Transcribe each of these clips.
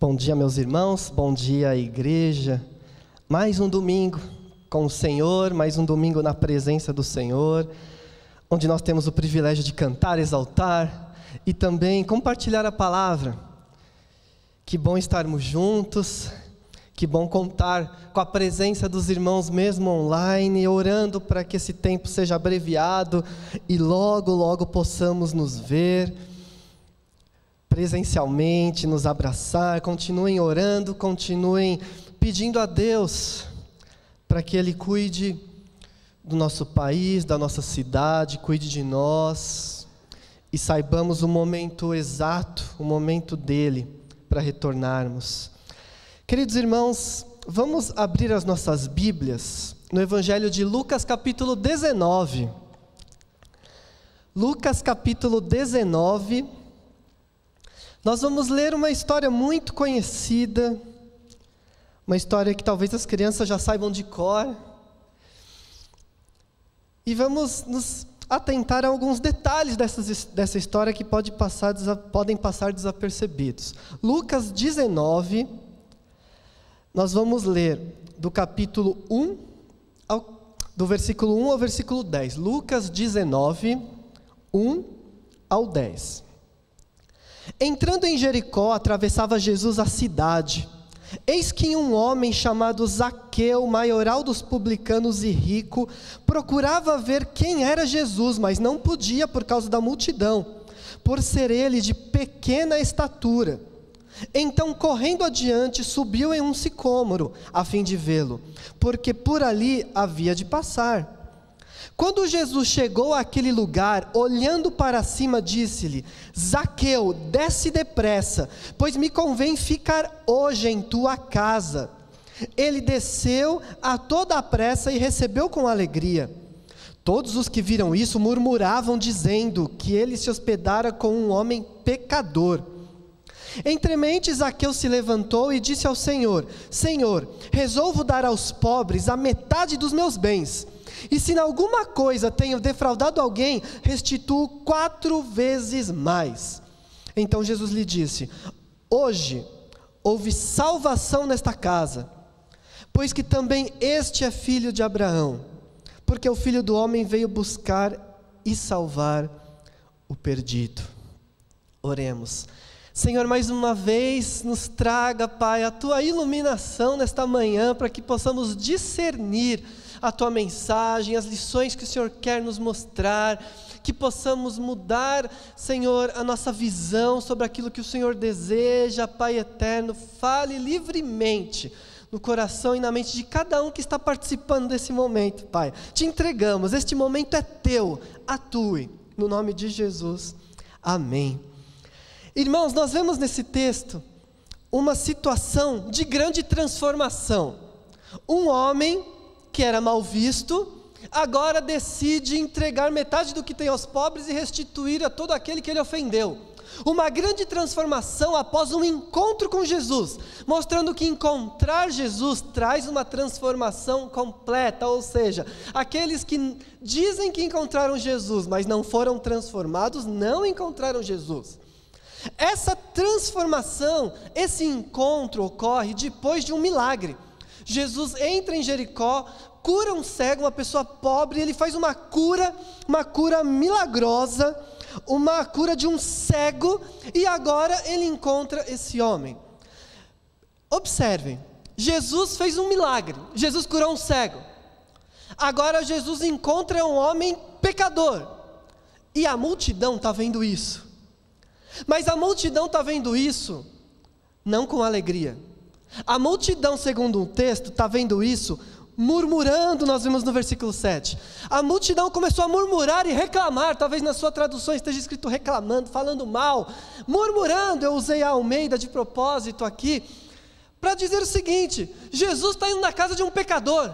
Bom dia, meus irmãos, bom dia, igreja. Mais um domingo com o Senhor, mais um domingo na presença do Senhor, onde nós temos o privilégio de cantar, exaltar e também compartilhar a palavra. Que bom estarmos juntos, que bom contar com a presença dos irmãos mesmo online, orando para que esse tempo seja abreviado e logo, logo possamos nos ver presencialmente, nos abraçar, continuem orando, continuem pedindo a Deus para que Ele cuide do nosso país, da nossa cidade, cuide de nós e saibamos o momento exato, o momento dele para retornarmos. Queridos irmãos, vamos abrir as nossas Bíblias no Evangelho de Lucas, capítulo 19. Lucas, capítulo 19 nós vamos ler uma história muito conhecida, uma história que talvez as crianças já saibam de cor. E vamos nos atentar a alguns detalhes dessas, dessa história que pode passar, podem passar desapercebidos. Lucas 19, nós vamos ler do capítulo 1, ao, do versículo 1 ao versículo 10. Lucas 19, 1 ao 10. Entrando em Jericó, atravessava Jesus a cidade. Eis que um homem chamado Zaqueu, maioral dos publicanos e rico, procurava ver quem era Jesus, mas não podia por causa da multidão, por ser ele de pequena estatura. Então, correndo adiante, subiu em um sicômoro, a fim de vê-lo, porque por ali havia de passar. Quando Jesus chegou àquele lugar, olhando para cima, disse-lhe: Zaqueu, desce depressa, pois me convém ficar hoje em tua casa. Ele desceu a toda a pressa e recebeu com alegria. Todos os que viram isso murmuravam, dizendo que ele se hospedara com um homem pecador. Entremente, Zaqueu se levantou e disse ao Senhor: Senhor, resolvo dar aos pobres a metade dos meus bens. E se em alguma coisa tenho defraudado alguém, restituo quatro vezes mais. Então Jesus lhe disse: Hoje houve salvação nesta casa, pois que também este é filho de Abraão, porque o filho do homem veio buscar e salvar o perdido. Oremos. Senhor, mais uma vez nos traga, Pai, a tua iluminação nesta manhã para que possamos discernir a tua mensagem, as lições que o Senhor quer nos mostrar, que possamos mudar, Senhor, a nossa visão sobre aquilo que o Senhor deseja, Pai eterno. Fale livremente no coração e na mente de cada um que está participando desse momento, Pai. Te entregamos, este momento é teu, atue, no nome de Jesus. Amém. Irmãos, nós vemos nesse texto uma situação de grande transformação. Um homem que era mal visto, agora decide entregar metade do que tem aos pobres e restituir a todo aquele que ele ofendeu. Uma grande transformação após um encontro com Jesus, mostrando que encontrar Jesus traz uma transformação completa, ou seja, aqueles que dizem que encontraram Jesus, mas não foram transformados, não encontraram Jesus. Essa transformação, esse encontro ocorre depois de um milagre. Jesus entra em Jericó, cura um cego, uma pessoa pobre, ele faz uma cura, uma cura milagrosa, uma cura de um cego, e agora ele encontra esse homem. Observem, Jesus fez um milagre, Jesus curou um cego. Agora Jesus encontra um homem pecador, e a multidão está vendo isso. Mas a multidão está vendo isso não com alegria. A multidão, segundo um texto, está vendo isso murmurando, nós vimos no versículo 7. A multidão começou a murmurar e reclamar, talvez na sua tradução esteja escrito reclamando, falando mal, murmurando. Eu usei a Almeida de propósito aqui, para dizer o seguinte: Jesus está indo na casa de um pecador.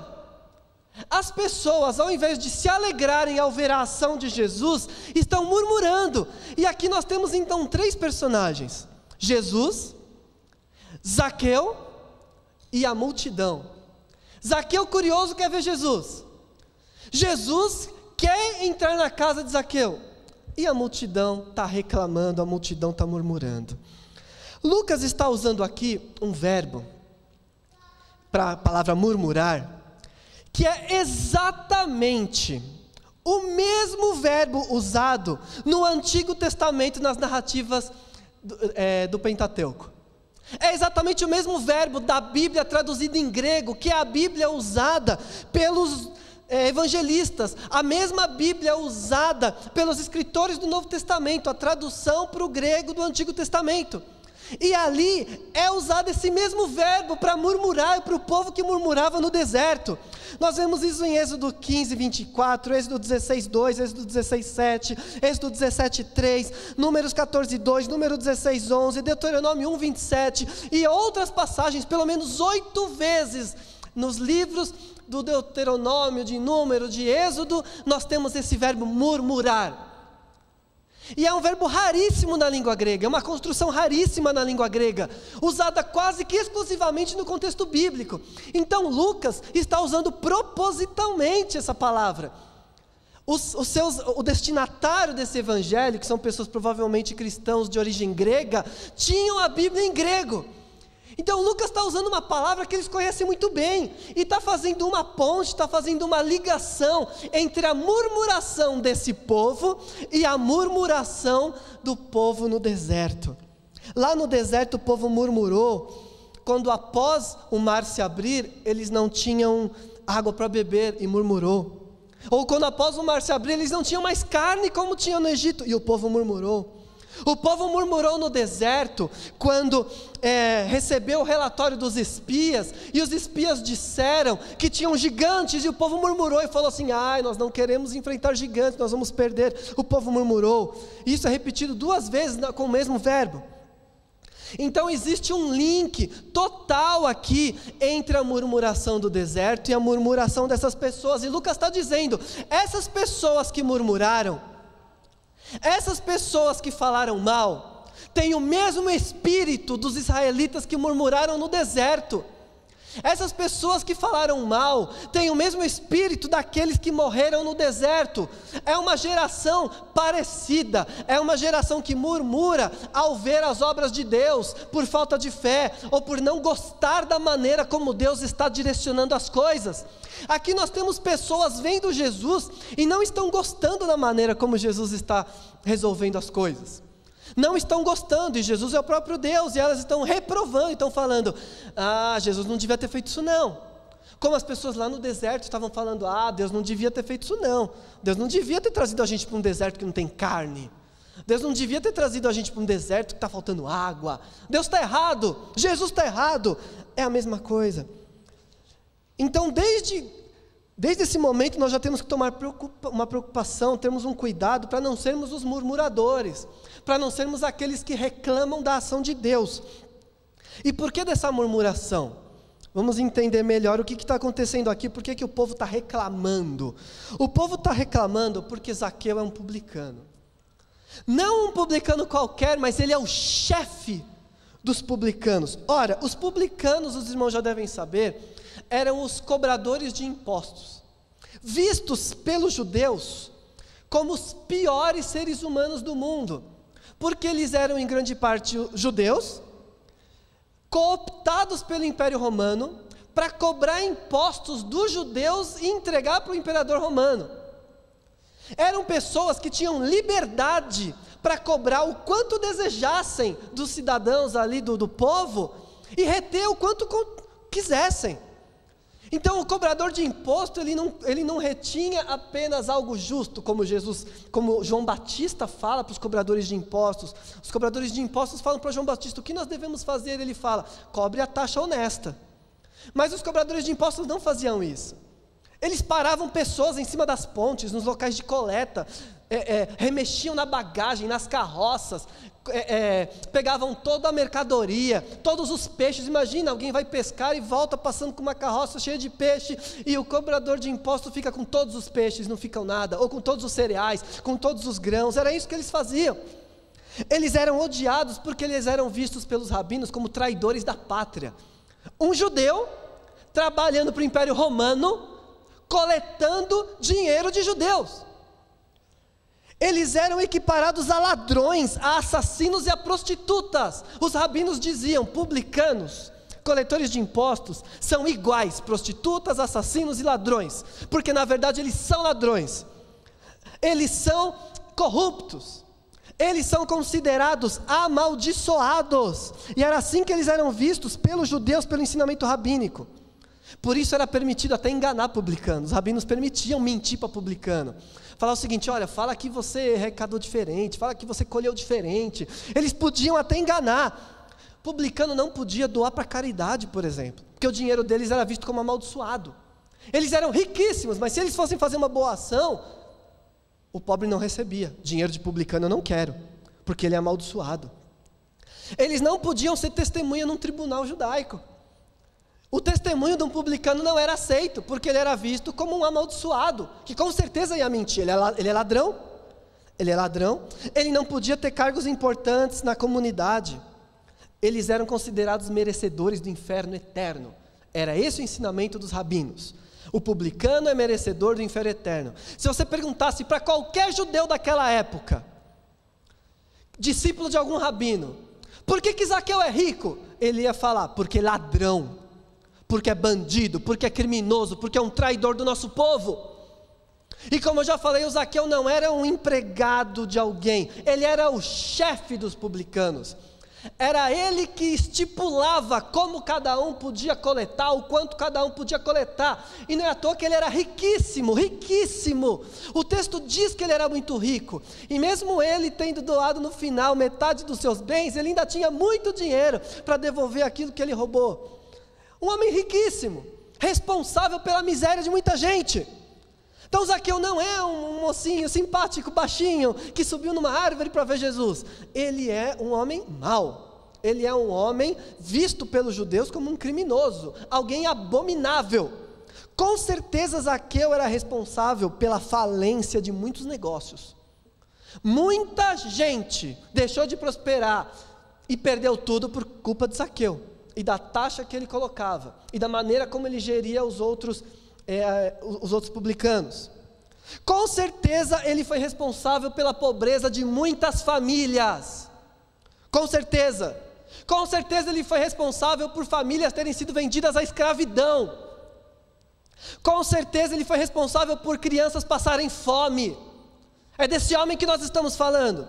As pessoas, ao invés de se alegrarem ao ver a ação de Jesus, estão murmurando. E aqui nós temos então três personagens: Jesus, Zaqueu e a multidão. Zaqueu curioso quer ver Jesus. Jesus quer entrar na casa de Zaqueu. E a multidão está reclamando, a multidão está murmurando. Lucas está usando aqui um verbo para a palavra murmurar, que é exatamente o mesmo verbo usado no Antigo Testamento nas narrativas do, é, do Pentateuco. É exatamente o mesmo verbo da Bíblia traduzido em grego, que é a Bíblia usada pelos é, evangelistas, a mesma Bíblia usada pelos escritores do Novo Testamento, a tradução para o grego do Antigo Testamento. E ali é usado esse mesmo verbo para murmurar para o povo que murmurava no deserto. Nós vemos isso em Êxodo 15, 24, Êxodo 16, 2, Êxodo 16, 7, Êxodo 17, 3, Números 14, 2, Número 16, 11, Deuteronômio 1, 27 e outras passagens, pelo menos oito vezes nos livros do Deuteronômio, de Número, de Êxodo, nós temos esse verbo murmurar. E é um verbo raríssimo na língua grega, é uma construção raríssima na língua grega, usada quase que exclusivamente no contexto bíblico. Então Lucas está usando propositalmente essa palavra. Os, os seus, o destinatário desse evangelho, que são pessoas provavelmente cristãos de origem grega, tinham a Bíblia em grego. Então Lucas está usando uma palavra que eles conhecem muito bem e está fazendo uma ponte, está fazendo uma ligação entre a murmuração desse povo e a murmuração do povo no deserto. Lá no deserto o povo murmurou quando após o mar se abrir eles não tinham água para beber e murmurou. Ou quando após o mar se abrir eles não tinham mais carne como tinha no Egito e o povo murmurou. O povo murmurou no deserto quando é, recebeu o relatório dos espias, e os espias disseram que tinham gigantes, e o povo murmurou e falou assim: ai, nós não queremos enfrentar gigantes, nós vamos perder. O povo murmurou. Isso é repetido duas vezes com o mesmo verbo. Então existe um link total aqui entre a murmuração do deserto e a murmuração dessas pessoas, e Lucas está dizendo: essas pessoas que murmuraram, essas pessoas que falaram mal têm o mesmo espírito dos israelitas que murmuraram no deserto. Essas pessoas que falaram mal têm o mesmo espírito daqueles que morreram no deserto. É uma geração parecida, é uma geração que murmura ao ver as obras de Deus por falta de fé ou por não gostar da maneira como Deus está direcionando as coisas. Aqui nós temos pessoas vendo Jesus e não estão gostando da maneira como Jesus está resolvendo as coisas não estão gostando, e Jesus é o próprio Deus, e elas estão reprovando, estão falando: ah, Jesus não devia ter feito isso não. Como as pessoas lá no deserto estavam falando: ah, Deus não devia ter feito isso não. Deus não devia ter trazido a gente para um deserto que não tem carne. Deus não devia ter trazido a gente para um deserto que está faltando água. Deus está errado, Jesus está errado. É a mesma coisa. Então, desde Desde esse momento, nós já temos que tomar uma preocupação, termos um cuidado para não sermos os murmuradores, para não sermos aqueles que reclamam da ação de Deus. E por que dessa murmuração? Vamos entender melhor o que está acontecendo aqui, por que, que o povo está reclamando. O povo está reclamando porque Zaqueu é um publicano. Não um publicano qualquer, mas ele é o chefe dos publicanos. Ora, os publicanos, os irmãos já devem saber, eram os cobradores de impostos, vistos pelos judeus como os piores seres humanos do mundo, porque eles eram em grande parte judeus, cooptados pelo Império Romano para cobrar impostos dos judeus e entregar para o imperador romano. Eram pessoas que tinham liberdade para cobrar o quanto desejassem dos cidadãos ali do, do povo e reter o quanto quisessem. Então, o cobrador de imposto, ele não, ele não retinha apenas algo justo, como Jesus, como João Batista fala para os cobradores de impostos. Os cobradores de impostos falam para João Batista: o que nós devemos fazer? Ele fala: cobre a taxa honesta. Mas os cobradores de impostos não faziam isso. Eles paravam pessoas em cima das pontes, nos locais de coleta, é, é, remexiam na bagagem, nas carroças, é, é, pegavam toda a mercadoria, todos os peixes. Imagina, alguém vai pescar e volta passando com uma carroça cheia de peixe e o cobrador de imposto fica com todos os peixes, não ficam nada, ou com todos os cereais, com todos os grãos. Era isso que eles faziam. Eles eram odiados porque eles eram vistos pelos rabinos como traidores da pátria. Um judeu trabalhando para o Império Romano, coletando dinheiro de judeus. Eles eram equiparados a ladrões, a assassinos e a prostitutas. Os rabinos diziam: publicanos, coletores de impostos, são iguais, prostitutas, assassinos e ladrões, porque na verdade eles são ladrões, eles são corruptos, eles são considerados amaldiçoados, e era assim que eles eram vistos pelos judeus pelo ensinamento rabínico. Por isso era permitido até enganar publicanos. Os rabinos permitiam mentir para publicano. Falar o seguinte: olha, fala que você recadou diferente, fala que você colheu diferente. Eles podiam até enganar. Publicano não podia doar para caridade, por exemplo, porque o dinheiro deles era visto como amaldiçoado. Eles eram riquíssimos, mas se eles fossem fazer uma boa ação, o pobre não recebia. Dinheiro de publicano eu não quero, porque ele é amaldiçoado. Eles não podiam ser testemunha num tribunal judaico. O testemunho de um publicano não era aceito, porque ele era visto como um amaldiçoado, que com certeza ia mentir. Ele é, ele é ladrão, ele é ladrão, ele não podia ter cargos importantes na comunidade. Eles eram considerados merecedores do inferno eterno. Era esse o ensinamento dos rabinos. O publicano é merecedor do inferno eterno. Se você perguntasse para qualquer judeu daquela época, discípulo de algum rabino, por que, que Zaqueu é rico? Ele ia falar, porque ladrão porque é bandido, porque é criminoso, porque é um traidor do nosso povo. E como eu já falei, o Zaqueu não era um empregado de alguém, ele era o chefe dos publicanos. Era ele que estipulava como cada um podia coletar, o quanto cada um podia coletar. E não é à toa que ele era riquíssimo, riquíssimo. O texto diz que ele era muito rico. E mesmo ele tendo doado no final metade dos seus bens, ele ainda tinha muito dinheiro para devolver aquilo que ele roubou. Um homem riquíssimo, responsável pela miséria de muita gente. Então Zaqueu não é um mocinho simpático, baixinho, que subiu numa árvore para ver Jesus. Ele é um homem mau. Ele é um homem visto pelos judeus como um criminoso, alguém abominável. Com certeza Zaqueu era responsável pela falência de muitos negócios. Muita gente deixou de prosperar e perdeu tudo por culpa de Zaqueu e da taxa que ele colocava e da maneira como ele geria os outros, é, os outros publicanos. Com certeza ele foi responsável pela pobreza de muitas famílias. Com certeza. Com certeza ele foi responsável por famílias terem sido vendidas à escravidão. Com certeza ele foi responsável por crianças passarem fome. É desse homem que nós estamos falando.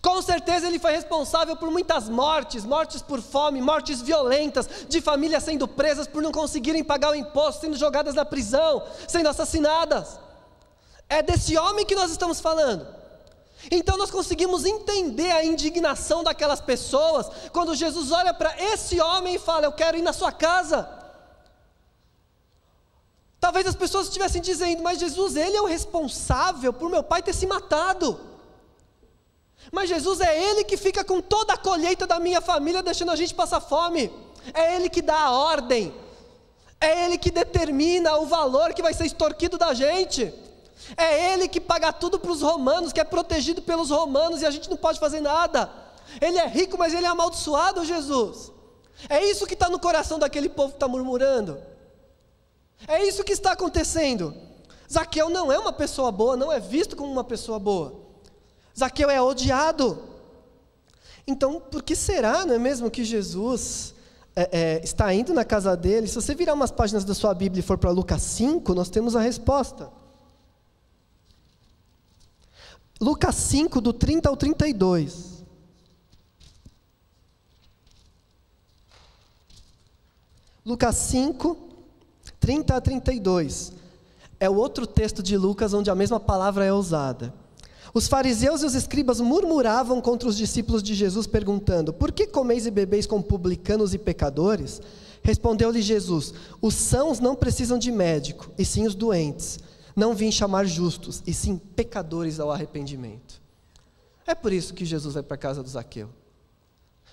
Com certeza ele foi responsável por muitas mortes, mortes por fome, mortes violentas, de famílias sendo presas por não conseguirem pagar o imposto, sendo jogadas na prisão, sendo assassinadas. É desse homem que nós estamos falando. Então nós conseguimos entender a indignação daquelas pessoas quando Jesus olha para esse homem e fala: Eu quero ir na sua casa. Talvez as pessoas estivessem dizendo, mas Jesus, ele é o responsável por meu pai ter se matado. Mas Jesus é Ele que fica com toda a colheita da minha família, deixando a gente passar fome. É Ele que dá a ordem. É Ele que determina o valor que vai ser extorquido da gente. É Ele que paga tudo para os romanos, que é protegido pelos romanos e a gente não pode fazer nada. Ele é rico, mas ele é amaldiçoado, Jesus. É isso que está no coração daquele povo que está murmurando. É isso que está acontecendo. Zaqueu não é uma pessoa boa, não é visto como uma pessoa boa. Zaqueu é odiado. Então, por que será, não é mesmo, que Jesus é, é, está indo na casa dele? Se você virar umas páginas da sua Bíblia e for para Lucas 5, nós temos a resposta. Lucas 5, do 30 ao 32. Lucas 5, 30 a 32. É o outro texto de Lucas onde a mesma palavra é usada. Os fariseus e os escribas murmuravam contra os discípulos de Jesus, perguntando: Por que comeis e bebeis com publicanos e pecadores? Respondeu-lhe Jesus: Os sãos não precisam de médico, e sim os doentes. Não vim chamar justos, e sim pecadores ao arrependimento. É por isso que Jesus vai para a casa do Zaqueu.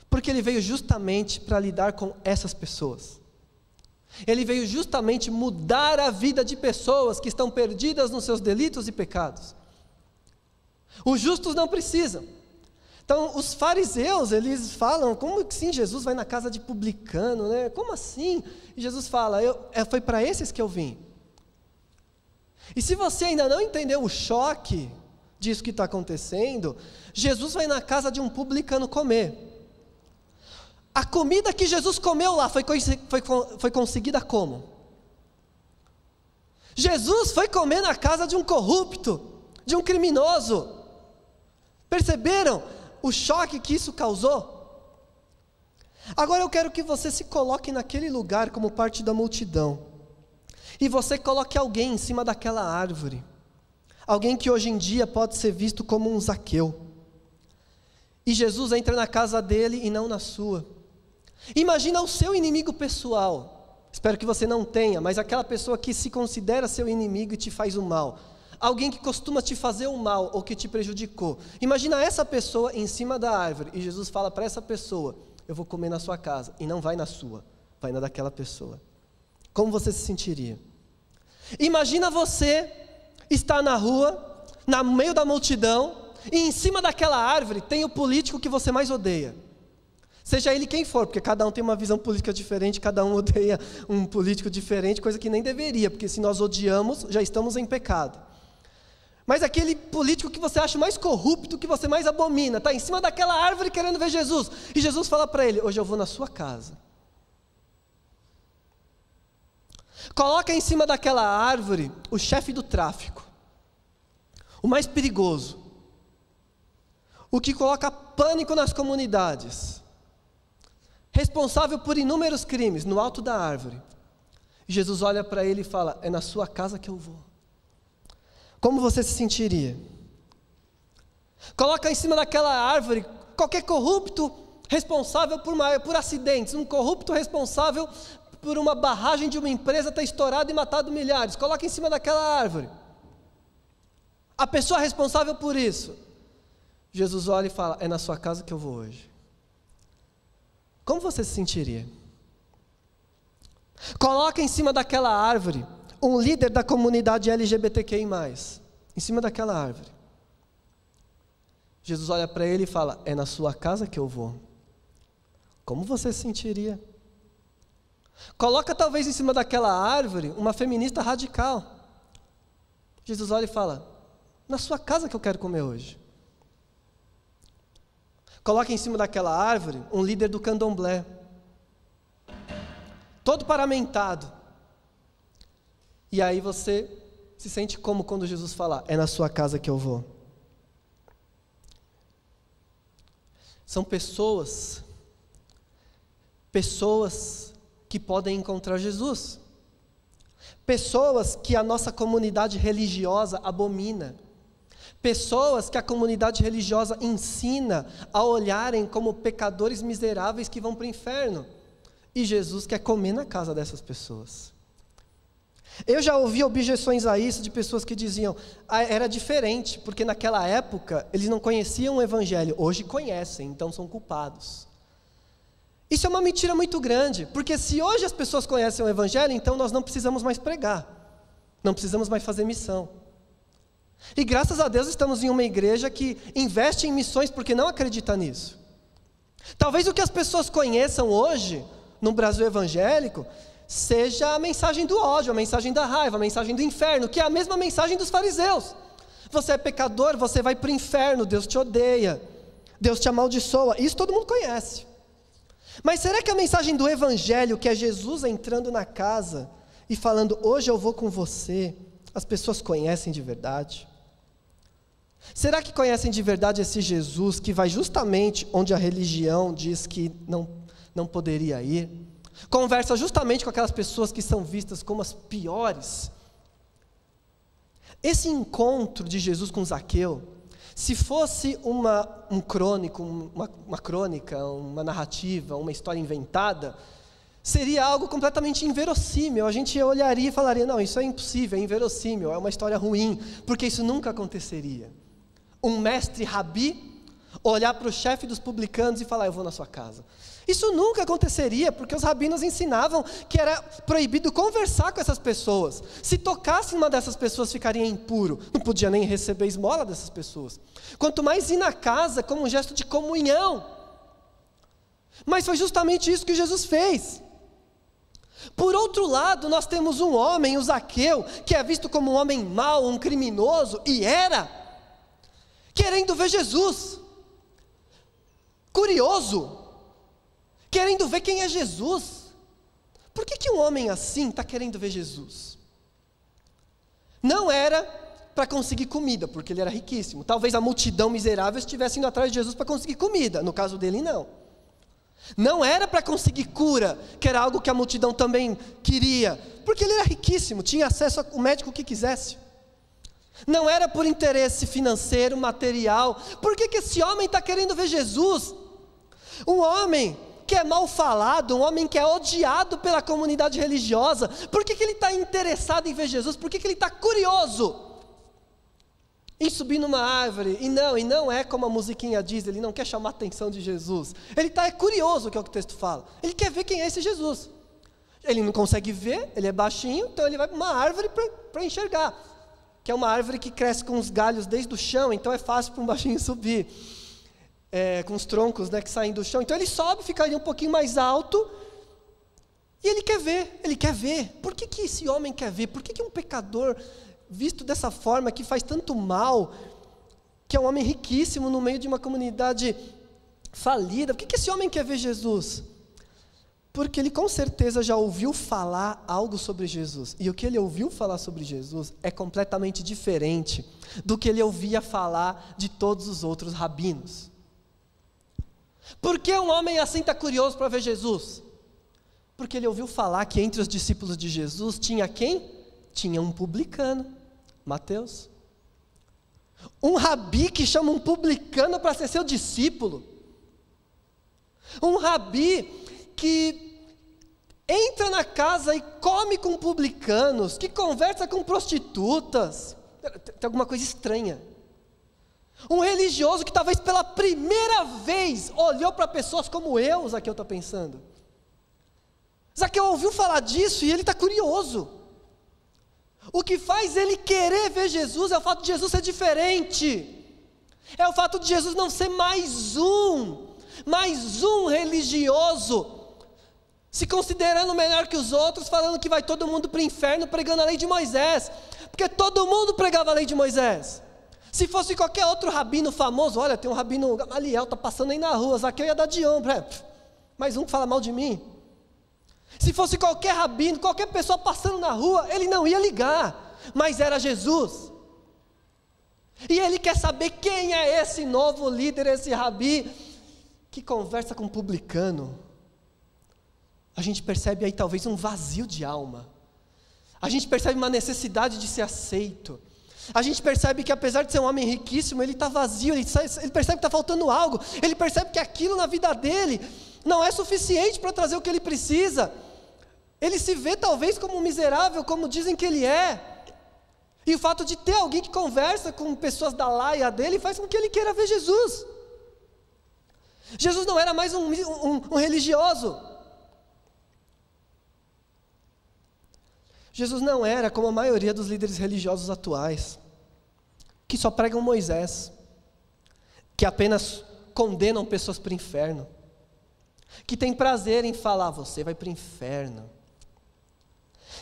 Porque ele veio justamente para lidar com essas pessoas. Ele veio justamente mudar a vida de pessoas que estão perdidas nos seus delitos e pecados. Os justos não precisam. Então, os fariseus, eles falam, como que sim, Jesus vai na casa de publicano, né? Como assim? E Jesus fala, eu, é, foi para esses que eu vim. E se você ainda não entendeu o choque disso que está acontecendo, Jesus vai na casa de um publicano comer. A comida que Jesus comeu lá foi, foi, foi conseguida como? Jesus foi comer na casa de um corrupto, de um criminoso. Perceberam o choque que isso causou? Agora eu quero que você se coloque naquele lugar como parte da multidão. E você coloque alguém em cima daquela árvore. Alguém que hoje em dia pode ser visto como um Zaqueu. E Jesus entra na casa dele e não na sua. Imagina o seu inimigo pessoal. Espero que você não tenha, mas aquela pessoa que se considera seu inimigo e te faz o mal. Alguém que costuma te fazer o mal ou que te prejudicou. Imagina essa pessoa em cima da árvore e Jesus fala para essa pessoa: Eu vou comer na sua casa. E não vai na sua, vai na daquela pessoa. Como você se sentiria? Imagina você estar na rua, no meio da multidão, e em cima daquela árvore tem o político que você mais odeia. Seja ele quem for, porque cada um tem uma visão política diferente, cada um odeia um político diferente, coisa que nem deveria, porque se nós odiamos, já estamos em pecado. Mas aquele político que você acha mais corrupto, que você mais abomina, está em cima daquela árvore querendo ver Jesus, e Jesus fala para ele: Hoje eu vou na sua casa. Coloca em cima daquela árvore o chefe do tráfico, o mais perigoso, o que coloca pânico nas comunidades, responsável por inúmeros crimes, no alto da árvore. Jesus olha para ele e fala: É na sua casa que eu vou. Como você se sentiria? Coloca em cima daquela árvore qualquer corrupto responsável por, uma, por acidentes, um corrupto responsável por uma barragem de uma empresa ter estourado e matado milhares. Coloca em cima daquela árvore. A pessoa responsável por isso. Jesus olha e fala: É na sua casa que eu vou hoje. Como você se sentiria? Coloca em cima daquela árvore um líder da comunidade LGBTQI, em cima daquela árvore. Jesus olha para ele e fala: É na sua casa que eu vou. Como você se sentiria? Coloca talvez em cima daquela árvore uma feminista radical. Jesus olha e fala: Na sua casa que eu quero comer hoje. Coloca em cima daquela árvore um líder do candomblé, todo paramentado. E aí você se sente como quando Jesus fala: É na sua casa que eu vou. São pessoas, pessoas que podem encontrar Jesus. Pessoas que a nossa comunidade religiosa abomina. Pessoas que a comunidade religiosa ensina a olharem como pecadores miseráveis que vão para o inferno. E Jesus quer comer na casa dessas pessoas. Eu já ouvi objeções a isso de pessoas que diziam, ah, era diferente, porque naquela época eles não conheciam o Evangelho, hoje conhecem, então são culpados. Isso é uma mentira muito grande, porque se hoje as pessoas conhecem o Evangelho, então nós não precisamos mais pregar, não precisamos mais fazer missão. E graças a Deus estamos em uma igreja que investe em missões porque não acredita nisso. Talvez o que as pessoas conheçam hoje, no Brasil evangélico, seja a mensagem do ódio, a mensagem da raiva, a mensagem do inferno, que é a mesma mensagem dos fariseus. Você é pecador, você vai para o inferno, Deus te odeia, Deus te amaldiçoa. Isso todo mundo conhece. Mas será que a mensagem do Evangelho, que é Jesus entrando na casa e falando, hoje eu vou com você, as pessoas conhecem de verdade? Será que conhecem de verdade esse Jesus que vai justamente onde a religião diz que não, não poderia ir? Conversa justamente com aquelas pessoas que são vistas como as piores. Esse encontro de Jesus com Zaqueu se fosse uma, um crônico, uma, uma crônica, uma narrativa, uma história inventada, seria algo completamente inverossímil. A gente olharia e falaria: não, isso é impossível, é inverossímil, é uma história ruim, porque isso nunca aconteceria. Um mestre rabi olhar para o chefe dos publicanos e falar: eu vou na sua casa. Isso nunca aconteceria, porque os rabinos ensinavam que era proibido conversar com essas pessoas. Se tocasse uma dessas pessoas, ficaria impuro. Não podia nem receber esmola dessas pessoas. Quanto mais ir na casa como um gesto de comunhão. Mas foi justamente isso que Jesus fez. Por outro lado, nós temos um homem, o Zaqueu, que é visto como um homem mau, um criminoso, e era. querendo ver Jesus, curioso, querendo ver quem é Jesus. Por que, que um homem assim está querendo ver Jesus? Não era para conseguir comida, porque ele era riquíssimo. Talvez a multidão miserável estivesse indo atrás de Jesus para conseguir comida. No caso dele, não. Não era para conseguir cura, que era algo que a multidão também queria, porque ele era riquíssimo, tinha acesso ao médico que quisesse. Não era por interesse financeiro, material. Por que, que esse homem está querendo ver Jesus? Um homem que é mal falado, um homem que é odiado pela comunidade religiosa, por que, que ele está interessado em ver Jesus? Por que, que ele está curioso em subir numa árvore? E não, e não é como a musiquinha diz, ele não quer chamar a atenção de Jesus. Ele está é curioso, que é o que o texto fala. Ele quer ver quem é esse Jesus. Ele não consegue ver, ele é baixinho, então ele vai para uma árvore para enxergar. Que é uma árvore que cresce com os galhos desde o chão, então é fácil para um baixinho subir é, com os troncos né, que saem do chão. Então ele sobe, fica ali um pouquinho mais alto, e ele quer ver, ele quer ver. Por que, que esse homem quer ver? Por que, que um pecador, visto dessa forma, que faz tanto mal, que é um homem riquíssimo no meio de uma comunidade falida, por que, que esse homem quer ver Jesus? Porque ele com certeza já ouviu falar algo sobre Jesus. E o que ele ouviu falar sobre Jesus é completamente diferente do que ele ouvia falar de todos os outros rabinos. Por que um homem assim está curioso para ver Jesus? Porque ele ouviu falar que entre os discípulos de Jesus tinha quem? Tinha um publicano, Mateus. Um rabi que chama um publicano para ser seu discípulo. Um rabi que entra na casa e come com publicanos, que conversa com prostitutas. Tem alguma coisa estranha. Um religioso que talvez pela primeira vez olhou para pessoas como eu, Zaqueu está pensando. Zaqueu ouviu falar disso e ele está curioso. O que faz ele querer ver Jesus é o fato de Jesus ser diferente. É o fato de Jesus não ser mais um, mais um religioso, se considerando melhor que os outros, falando que vai todo mundo para o inferno pregando a lei de Moisés, porque todo mundo pregava a lei de Moisés. Se fosse qualquer outro rabino famoso, olha, tem um rabino Gamaliel, está passando aí na rua, Zaqueu ia dar de ombro, é, mais um que fala mal de mim. Se fosse qualquer rabino, qualquer pessoa passando na rua, ele não ia ligar, mas era Jesus. E ele quer saber quem é esse novo líder, esse rabi, que conversa com um publicano. A gente percebe aí talvez um vazio de alma. A gente percebe uma necessidade de ser aceito a gente percebe que apesar de ser um homem riquíssimo, ele está vazio, ele, ele percebe que está faltando algo, ele percebe que aquilo na vida dele não é suficiente para trazer o que ele precisa. Ele se vê talvez como um miserável, como dizem que ele é. E o fato de ter alguém que conversa com pessoas da laia dele faz com que ele queira ver Jesus. Jesus não era mais um, um, um religioso. Jesus não era como a maioria dos líderes religiosos atuais, que só pregam Moisés, que apenas condenam pessoas para o inferno, que tem prazer em falar, você vai para o inferno,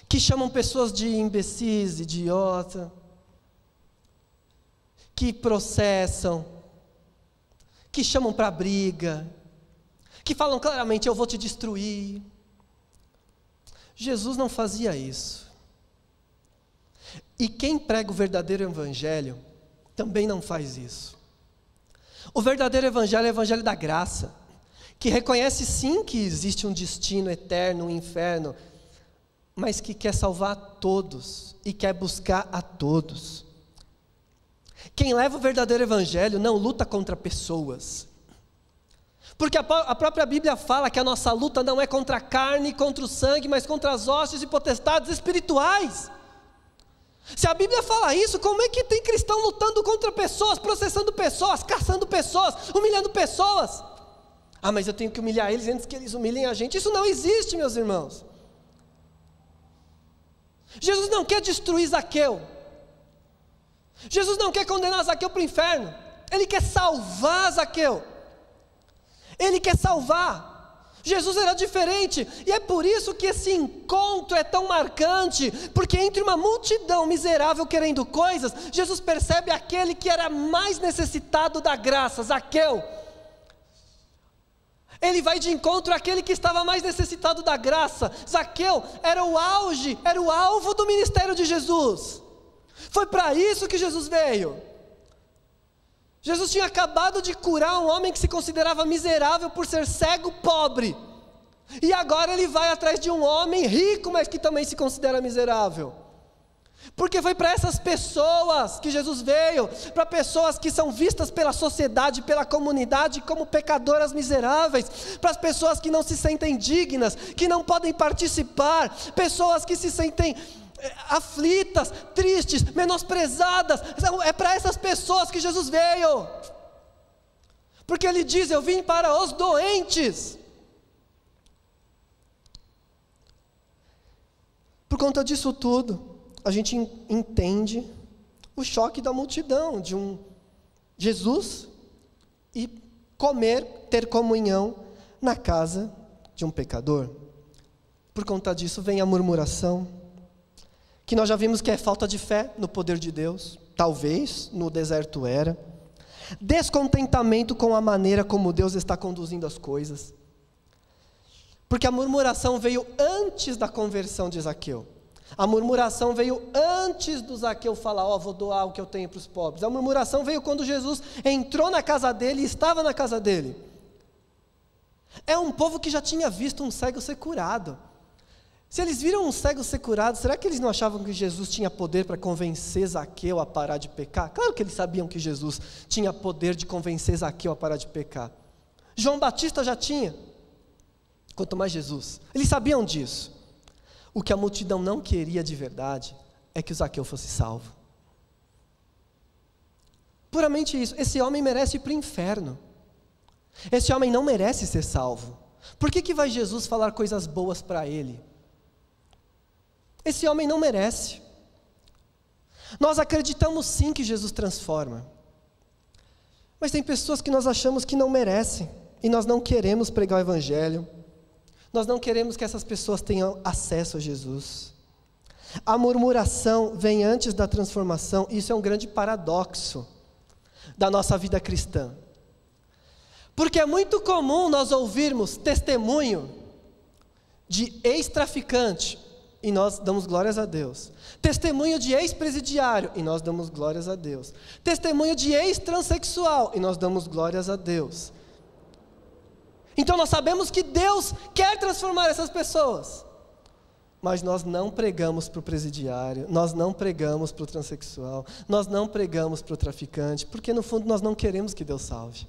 que chamam pessoas de imbecis, idiota, que processam, que chamam para briga, que falam claramente: eu vou te destruir. Jesus não fazia isso. E quem prega o verdadeiro evangelho também não faz isso. O verdadeiro evangelho é o evangelho da graça, que reconhece sim que existe um destino eterno, um inferno, mas que quer salvar todos e quer buscar a todos. Quem leva o verdadeiro evangelho não luta contra pessoas. Porque a, a, própria Bíblia fala que a nossa luta não é contra a carne, contra o sangue, mas contra as hostes e potestades espirituais. Se a Bíblia fala isso, como é que tem cristão lutando contra pessoas, processando pessoas, caçando pessoas, humilhando pessoas? Ah, mas eu tenho que humilhar eles antes que eles humilhem a gente. Isso não existe, meus irmãos. Jesus não quer destruir Zaqueu. Jesus não quer condenar Zaqueu para o inferno. Ele quer salvar Zaqueu. Ele quer salvar. Jesus era diferente, e é por isso que esse encontro é tão marcante, porque entre uma multidão miserável querendo coisas, Jesus percebe aquele que era mais necessitado da graça, Zaqueu. Ele vai de encontro àquele que estava mais necessitado da graça. Zaqueu era o auge, era o alvo do ministério de Jesus. Foi para isso que Jesus veio. Jesus tinha acabado de curar um homem que se considerava miserável por ser cego, pobre. E agora ele vai atrás de um homem rico, mas que também se considera miserável. Porque foi para essas pessoas que Jesus veio, para pessoas que são vistas pela sociedade, pela comunidade como pecadoras miseráveis, para as pessoas que não se sentem dignas, que não podem participar, pessoas que se sentem aflitas, tristes, menosprezadas. É para essas pessoas que Jesus veio. Porque ele diz: Eu vim para os doentes. Por conta disso tudo, a gente entende o choque da multidão de um Jesus e comer, ter comunhão na casa de um pecador. Por conta disso vem a murmuração que nós já vimos que é falta de fé no poder de Deus, talvez no deserto era, descontentamento com a maneira como Deus está conduzindo as coisas, porque a murmuração veio antes da conversão de Zaqueu. A murmuração veio antes do Zaqueu falar: Ó, oh, vou doar o que eu tenho para os pobres. A murmuração veio quando Jesus entrou na casa dele e estava na casa dele. É um povo que já tinha visto um cego ser curado. Se eles viram um cego ser curado, será que eles não achavam que Jesus tinha poder para convencer Zaqueu a parar de pecar? Claro que eles sabiam que Jesus tinha poder de convencer Zaqueu a parar de pecar. João Batista já tinha, quanto mais Jesus. Eles sabiam disso. O que a multidão não queria de verdade é que o Zaqueu fosse salvo. Puramente isso. Esse homem merece ir para o inferno. Esse homem não merece ser salvo. Por que, que vai Jesus falar coisas boas para ele? Esse homem não merece. Nós acreditamos sim que Jesus transforma. Mas tem pessoas que nós achamos que não merecem. E nós não queremos pregar o Evangelho. Nós não queremos que essas pessoas tenham acesso a Jesus. A murmuração vem antes da transformação. Isso é um grande paradoxo da nossa vida cristã. Porque é muito comum nós ouvirmos testemunho de ex-traficante e nós damos glórias a Deus. Testemunho de ex-presidiário, e nós damos glórias a Deus. Testemunho de ex-transexual, e nós damos glórias a Deus. Então nós sabemos que Deus quer transformar essas pessoas. Mas nós não pregamos para o presidiário, nós não pregamos para o transexual, nós não pregamos para o traficante, porque no fundo nós não queremos que Deus salve.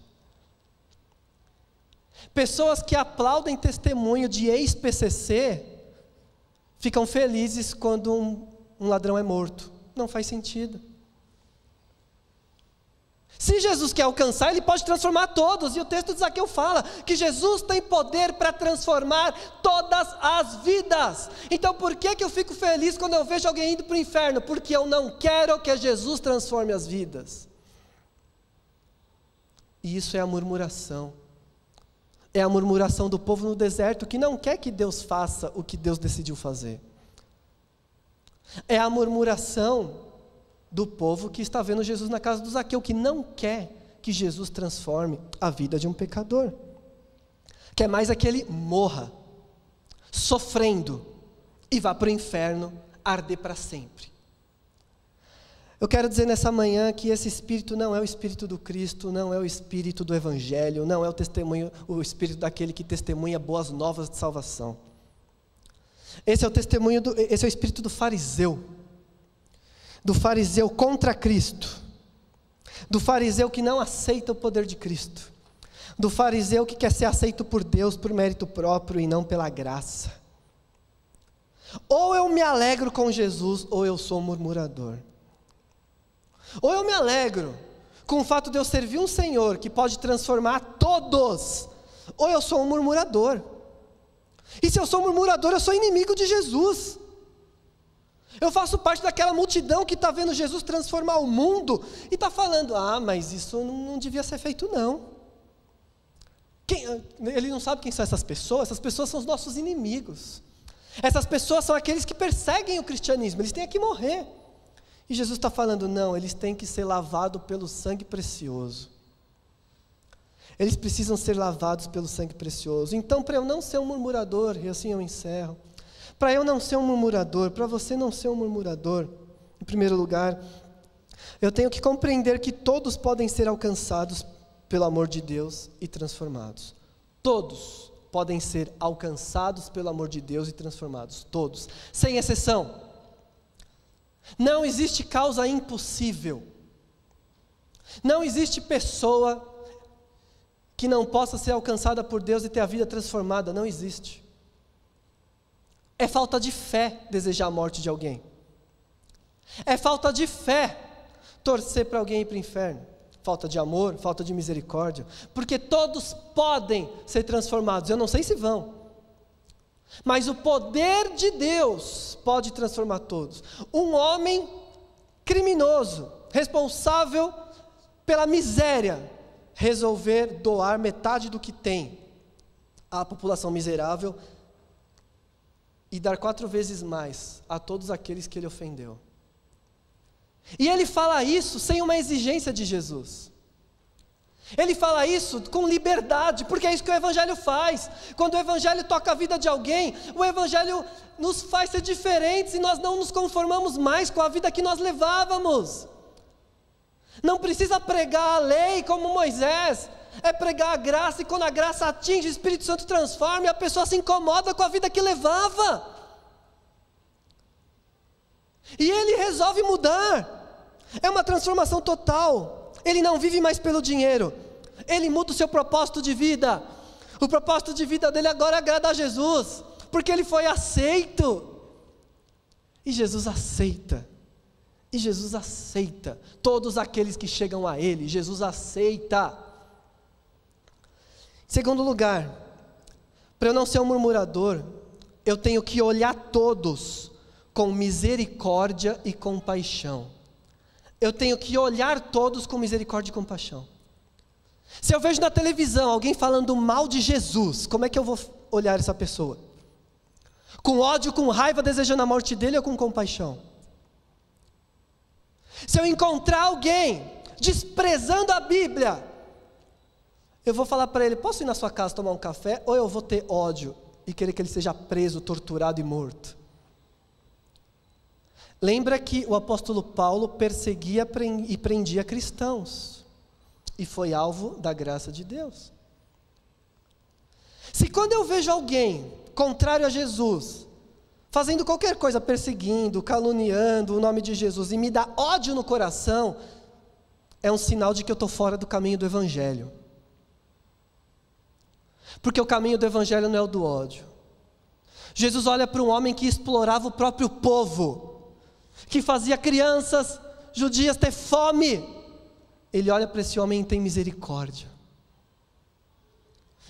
Pessoas que aplaudem testemunho de ex-PCC, ficam felizes quando um, um ladrão é morto. Não faz sentido. Se Jesus quer alcançar, ele pode transformar todos. E o texto de Zaqueu fala que Jesus tem poder para transformar todas as vidas. Então por que, que eu fico feliz quando eu vejo alguém indo para o inferno? Porque eu não quero que Jesus transforme as vidas. E isso é a murmuração é a murmuração do povo no deserto que não quer que Deus faça o que Deus decidiu fazer. É a murmuração do povo que está vendo Jesus na casa do Zaqueu, que não quer que Jesus transforme a vida de um pecador. Quer mais é que ele morra, sofrendo, e vá para o inferno arder para sempre. Eu quero dizer nessa manhã que esse espírito não é o espírito do Cristo, não é o espírito do Evangelho, não é o testemunho, o espírito daquele que testemunha boas novas de salvação. Esse é o testemunho, do, esse é o espírito do fariseu, do fariseu contra Cristo, do fariseu que não aceita o poder de Cristo, do fariseu que quer ser aceito por Deus por mérito próprio e não pela graça. Ou eu me alegro com Jesus, ou eu sou murmurador. Ou eu me alegro com o fato de eu servir um Senhor que pode transformar todos, ou eu sou um murmurador. E se eu sou um murmurador, eu sou inimigo de Jesus. Eu faço parte daquela multidão que está vendo Jesus transformar o mundo e está falando: ah, mas isso não, devia ser feito, não. Quem, ele não sabe quem são essas pessoas, essas pessoas são os nossos inimigos. Essas pessoas são aqueles que perseguem o cristianismo, eles têm que morrer. E Jesus está falando: não, eles têm que ser lavados pelo sangue precioso. Eles precisam ser lavados pelo sangue precioso. Então, para eu não ser um murmurador, e assim eu encerro, para eu não ser um murmurador, para você não ser um murmurador, em primeiro lugar, eu tenho que compreender que todos podem ser alcançados pelo amor de Deus e transformados. Todos podem ser alcançados pelo amor de Deus e transformados. Todos, sem exceção. Não existe causa impossível. Não existe pessoa que não possa ser alcançada por Deus e ter a vida transformada. Não existe. É falta de fé desejar a morte de alguém. É falta de fé torcer para alguém ir para o inferno. Falta de amor, falta de misericórdia. Porque todos podem ser transformados. Eu não sei se vão. Mas o poder de Deus pode transformar todos. Um homem criminoso, responsável pela miséria, resolver doar metade do que tem à população miserável e dar quatro vezes mais a todos aqueles que ele ofendeu. E ele fala isso sem uma exigência de Jesus. Ele fala isso com liberdade, porque é isso que o Evangelho faz. Quando o Evangelho toca a vida de alguém, o Evangelho nos faz ser diferentes e nós não nos conformamos mais com a vida que nós levávamos. Não precisa pregar a lei como Moisés, é pregar a graça, e quando a graça atinge, o Espírito Santo transforma e a pessoa se incomoda com a vida que levava. E ele resolve mudar. É uma transformação total. Ele não vive mais pelo dinheiro. Ele muda o seu propósito de vida. O propósito de vida dele agora agradar a Jesus, porque ele foi aceito. E Jesus aceita. E Jesus aceita todos aqueles que chegam a Ele. Jesus aceita. Segundo lugar, para eu não ser um murmurador, eu tenho que olhar todos com misericórdia e compaixão. Eu tenho que olhar todos com misericórdia e compaixão. Se eu vejo na televisão alguém falando mal de Jesus, como é que eu vou olhar essa pessoa? Com ódio, com raiva, desejando a morte dele ou com compaixão? Se eu encontrar alguém desprezando a Bíblia, eu vou falar para ele: posso ir na sua casa tomar um café? Ou eu vou ter ódio e querer que ele seja preso, torturado e morto? Lembra que o apóstolo Paulo perseguia e prendia cristãos, e foi alvo da graça de Deus. Se quando eu vejo alguém contrário a Jesus, fazendo qualquer coisa, perseguindo, caluniando o nome de Jesus, e me dá ódio no coração, é um sinal de que eu estou fora do caminho do Evangelho. Porque o caminho do Evangelho não é o do ódio. Jesus olha para um homem que explorava o próprio povo, que fazia crianças judias ter fome. Ele olha para esse homem e tem misericórdia.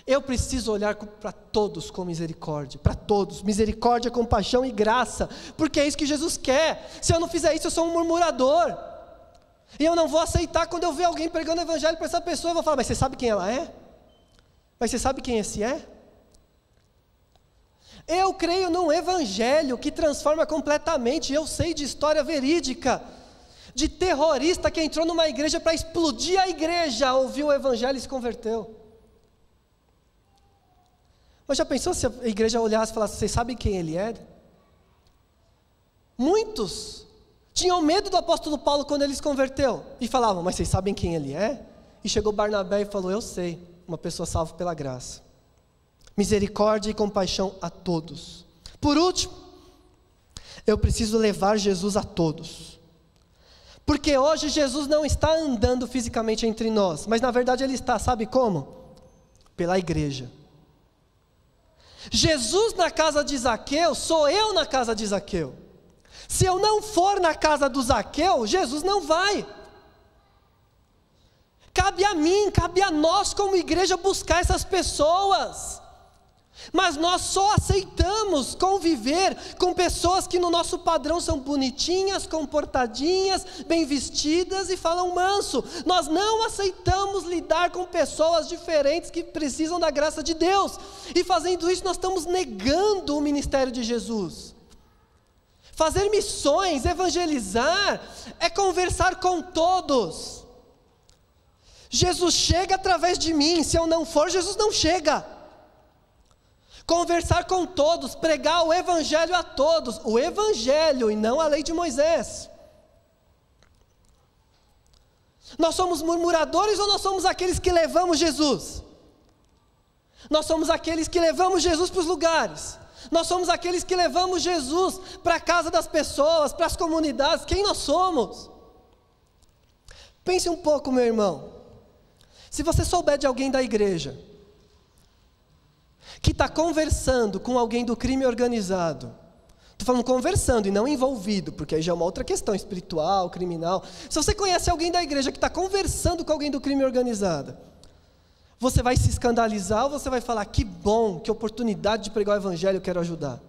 Eu preciso olhar para todos com misericórdia, para todos, misericórdia, compaixão e graça, porque é isso que Jesus quer. Se eu não fizer isso, eu sou um murmurador. E eu não vou aceitar quando eu ver alguém pregando o evangelho para essa pessoa, eu vou falar, mas você sabe quem ela é? Mas você sabe quem esse é? Eu creio num evangelho que transforma completamente. Eu sei de história verídica de terrorista que entrou numa igreja para explodir a igreja, ouviu o evangelho e se converteu. Mas já pensou se a igreja olhasse e falasse: Vocês sabem quem ele é? Muitos tinham medo do apóstolo Paulo quando ele se converteu e falavam: Mas vocês sabem quem ele é? E chegou Barnabé e falou: Eu sei, uma pessoa salva pela graça misericórdia e compaixão a todos. Por último, eu preciso levar Jesus a todos. Porque hoje Jesus não está andando fisicamente entre nós, mas na verdade ele está, sabe como? Pela igreja. Jesus na casa de Zaqueu, sou eu na casa de Zaqueu. Se eu não for na casa do Zaqueu, Jesus não vai. Cabe a mim, cabe a nós como igreja buscar essas pessoas. Mas nós só aceitamos conviver com pessoas que no nosso padrão são bonitinhas, comportadinhas, bem vestidas e falam manso. Nós não aceitamos lidar com pessoas diferentes que precisam da graça de Deus. E fazendo isso, nós estamos negando o ministério de Jesus. Fazer missões, evangelizar, é conversar com todos. Jesus chega através de mim, se eu não for, Jesus não chega conversar com todos, pregar o Evangelho a todos, o Evangelho e não a lei de Moisés. Nós somos murmuradores ou nós somos aqueles que levamos Jesus? Nós somos aqueles que levamos Jesus para os lugares. Nós somos aqueles que levamos Jesus para a casa das pessoas, para as comunidades. Quem nós somos? Pense um pouco, meu irmão. Se você souber de alguém da igreja que está conversando com alguém do crime organizado, estou falando conversando e não envolvido, porque aí já é uma outra questão espiritual, criminal. Se você conhece alguém da igreja que está conversando com alguém do crime organizado, você vai se escandalizar ou você vai falar: que bom, que oportunidade de pregar o evangelho, eu quero ajudar?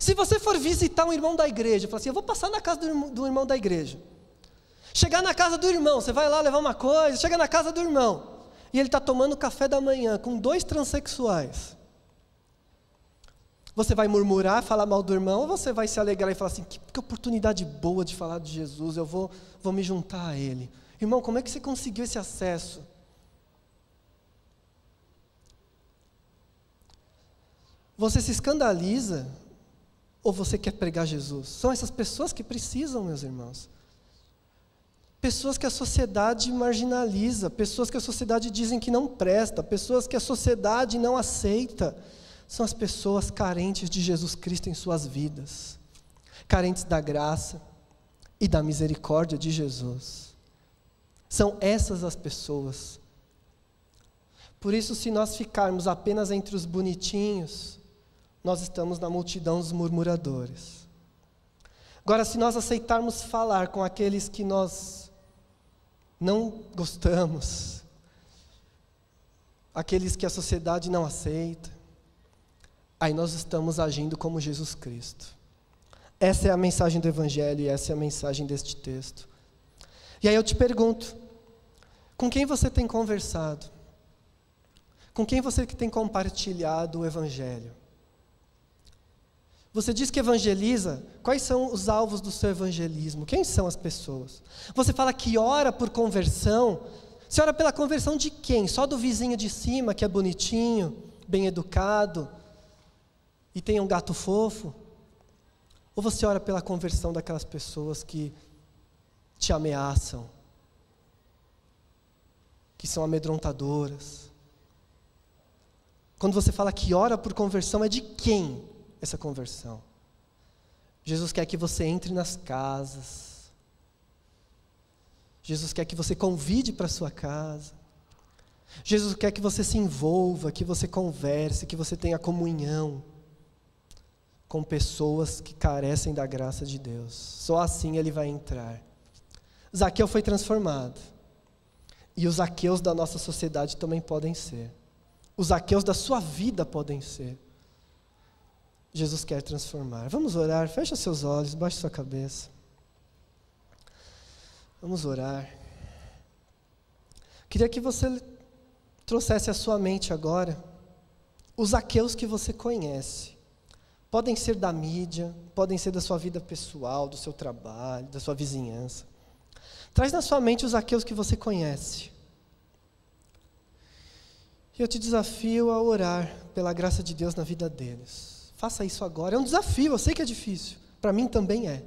Se você for visitar um irmão da igreja, falar assim: eu vou passar na casa do do irmão da igreja. Chegar na casa do irmão, você vai lá levar uma coisa, chega na casa do irmão e ele está tomando café da manhã com dois transexuais. Você vai murmurar, falar mal do irmão, ou você vai se alegrar e falar assim: que, que oportunidade boa de falar de Jesus, eu vou, vou me juntar a Ele. Irmão, como é que você conseguiu esse acesso? Você se escandaliza ou você quer pregar Jesus? São essas pessoas que precisam, meus irmãos pessoas que a sociedade marginaliza, pessoas que a sociedade dizem que não presta, pessoas que a sociedade não aceita, são as pessoas carentes de Jesus Cristo em suas vidas, carentes da graça e da misericórdia de Jesus. São essas as pessoas. Por isso, se nós ficarmos apenas entre os bonitinhos, nós estamos na multidão dos murmuradores. Agora, se nós aceitarmos falar com aqueles que nós não gostamos, aqueles que a sociedade não aceita, aí nós estamos agindo como Jesus Cristo. Essa é a mensagem do Evangelho e essa é a mensagem deste texto. E aí eu te pergunto: com quem você tem conversado? Com quem você tem compartilhado o Evangelho? Você diz que evangeliza, quais são os alvos do seu evangelismo? Quem são as pessoas? Você fala que ora por conversão. Você ora pela conversão de quem? Só do vizinho de cima, que é bonitinho, bem educado e tem um gato fofo? Ou você ora pela conversão daquelas pessoas que te ameaçam, que são amedrontadoras? Quando você fala que ora por conversão, é de quem? Essa conversão. Jesus quer que você entre nas casas. Jesus quer que você convide para sua casa. Jesus quer que você se envolva, que você converse, que você tenha comunhão com pessoas que carecem da graça de Deus. Só assim ele vai entrar. Zaqueu foi transformado. E os Zaqueus da nossa sociedade também podem ser. Os Zaqueus da sua vida podem ser. Jesus quer transformar. Vamos orar, fecha seus olhos, baixe sua cabeça. Vamos orar. Queria que você trouxesse à sua mente agora os aqueus que você conhece. Podem ser da mídia, podem ser da sua vida pessoal, do seu trabalho, da sua vizinhança. Traz na sua mente os aqueus que você conhece. E eu te desafio a orar pela graça de Deus na vida deles. Faça isso agora. É um desafio, eu sei que é difícil. Para mim também é.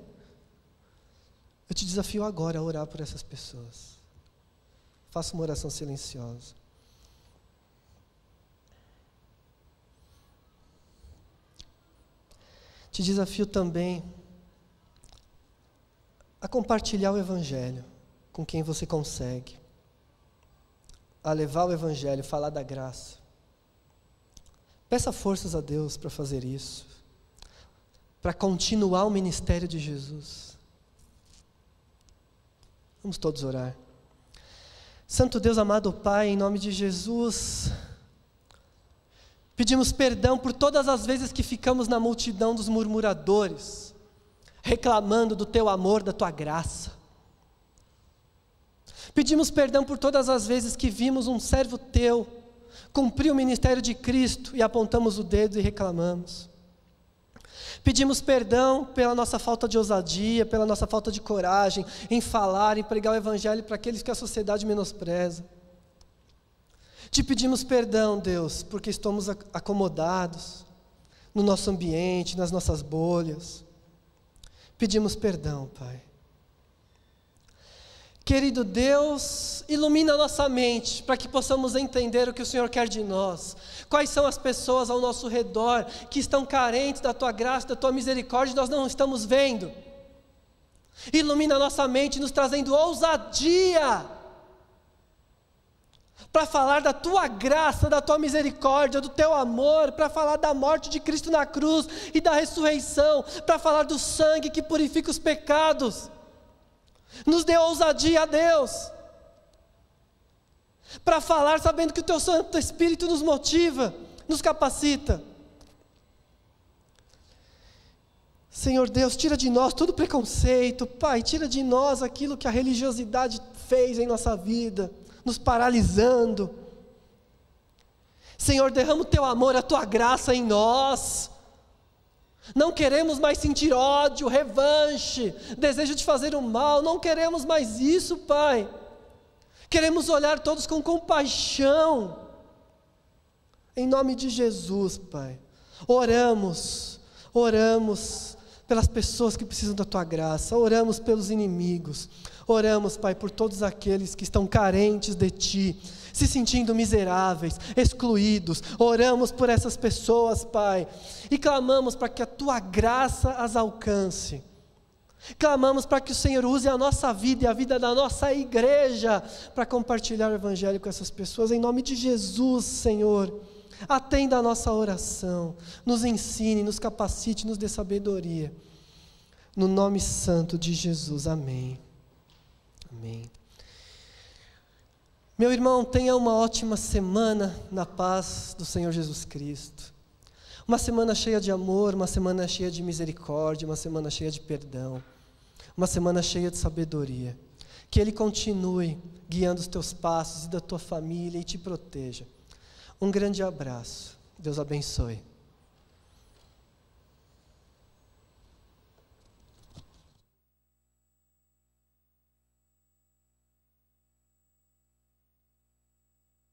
Eu te desafio agora a orar por essas pessoas. Faça uma oração silenciosa. Te desafio também a compartilhar o Evangelho com quem você consegue, a levar o Evangelho, falar da graça. Peça forças a Deus para fazer isso, para continuar o ministério de Jesus. Vamos todos orar. Santo Deus amado Pai, em nome de Jesus, Pedimos perdão por todas as vezes que ficamos na multidão dos murmuradores, reclamando do teu amor, da tua graça. Pedimos perdão por todas as vezes que vimos um servo teu cumprir o ministério de Cristo e apontamos o dedo e reclamamos. Pedimos perdão pela nossa falta de ousadia, pela nossa falta de coragem em falar, em pregar o Evangelho para aqueles que a sociedade menospreza. Te pedimos perdão, Deus, porque estamos acomodados no nosso ambiente, nas nossas bolhas. Pedimos perdão, Pai. Querido Deus, ilumina nossa mente para que possamos entender o que o Senhor quer de nós. Quais são as pessoas ao nosso redor que estão carentes da tua graça, da tua misericórdia, e nós não estamos vendo. Ilumina nossa mente, nos trazendo ousadia para falar da tua graça, da tua misericórdia, do teu amor, para falar da morte de Cristo na cruz e da ressurreição, para falar do sangue que purifica os pecados. Nos dê ousadia a Deus. Para falar sabendo que o teu Santo Espírito nos motiva, nos capacita. Senhor Deus, tira de nós todo preconceito, Pai, tira de nós aquilo que a religiosidade fez em nossa vida, nos paralisando. Senhor, derrama o teu amor, a tua graça em nós. Não queremos mais sentir ódio, revanche, desejo de fazer o mal, não queremos mais isso, Pai. Queremos olhar todos com compaixão. Em nome de Jesus, Pai. Oramos, oramos pelas pessoas que precisam da tua graça, oramos pelos inimigos, oramos, Pai, por todos aqueles que estão carentes de ti se sentindo miseráveis, excluídos. Oramos por essas pessoas, Pai, e clamamos para que a tua graça as alcance. Clamamos para que o Senhor use a nossa vida e a vida da nossa igreja para compartilhar o Evangelho com essas pessoas, em nome de Jesus, Senhor. Atenda a nossa oração, nos ensine, nos capacite, nos dê sabedoria. No nome santo de Jesus, amém. Amém. Meu irmão, tenha uma ótima semana na paz do Senhor Jesus Cristo. Uma semana cheia de amor, uma semana cheia de misericórdia, uma semana cheia de perdão, uma semana cheia de sabedoria. Que Ele continue guiando os teus passos e da tua família e te proteja. Um grande abraço. Deus abençoe.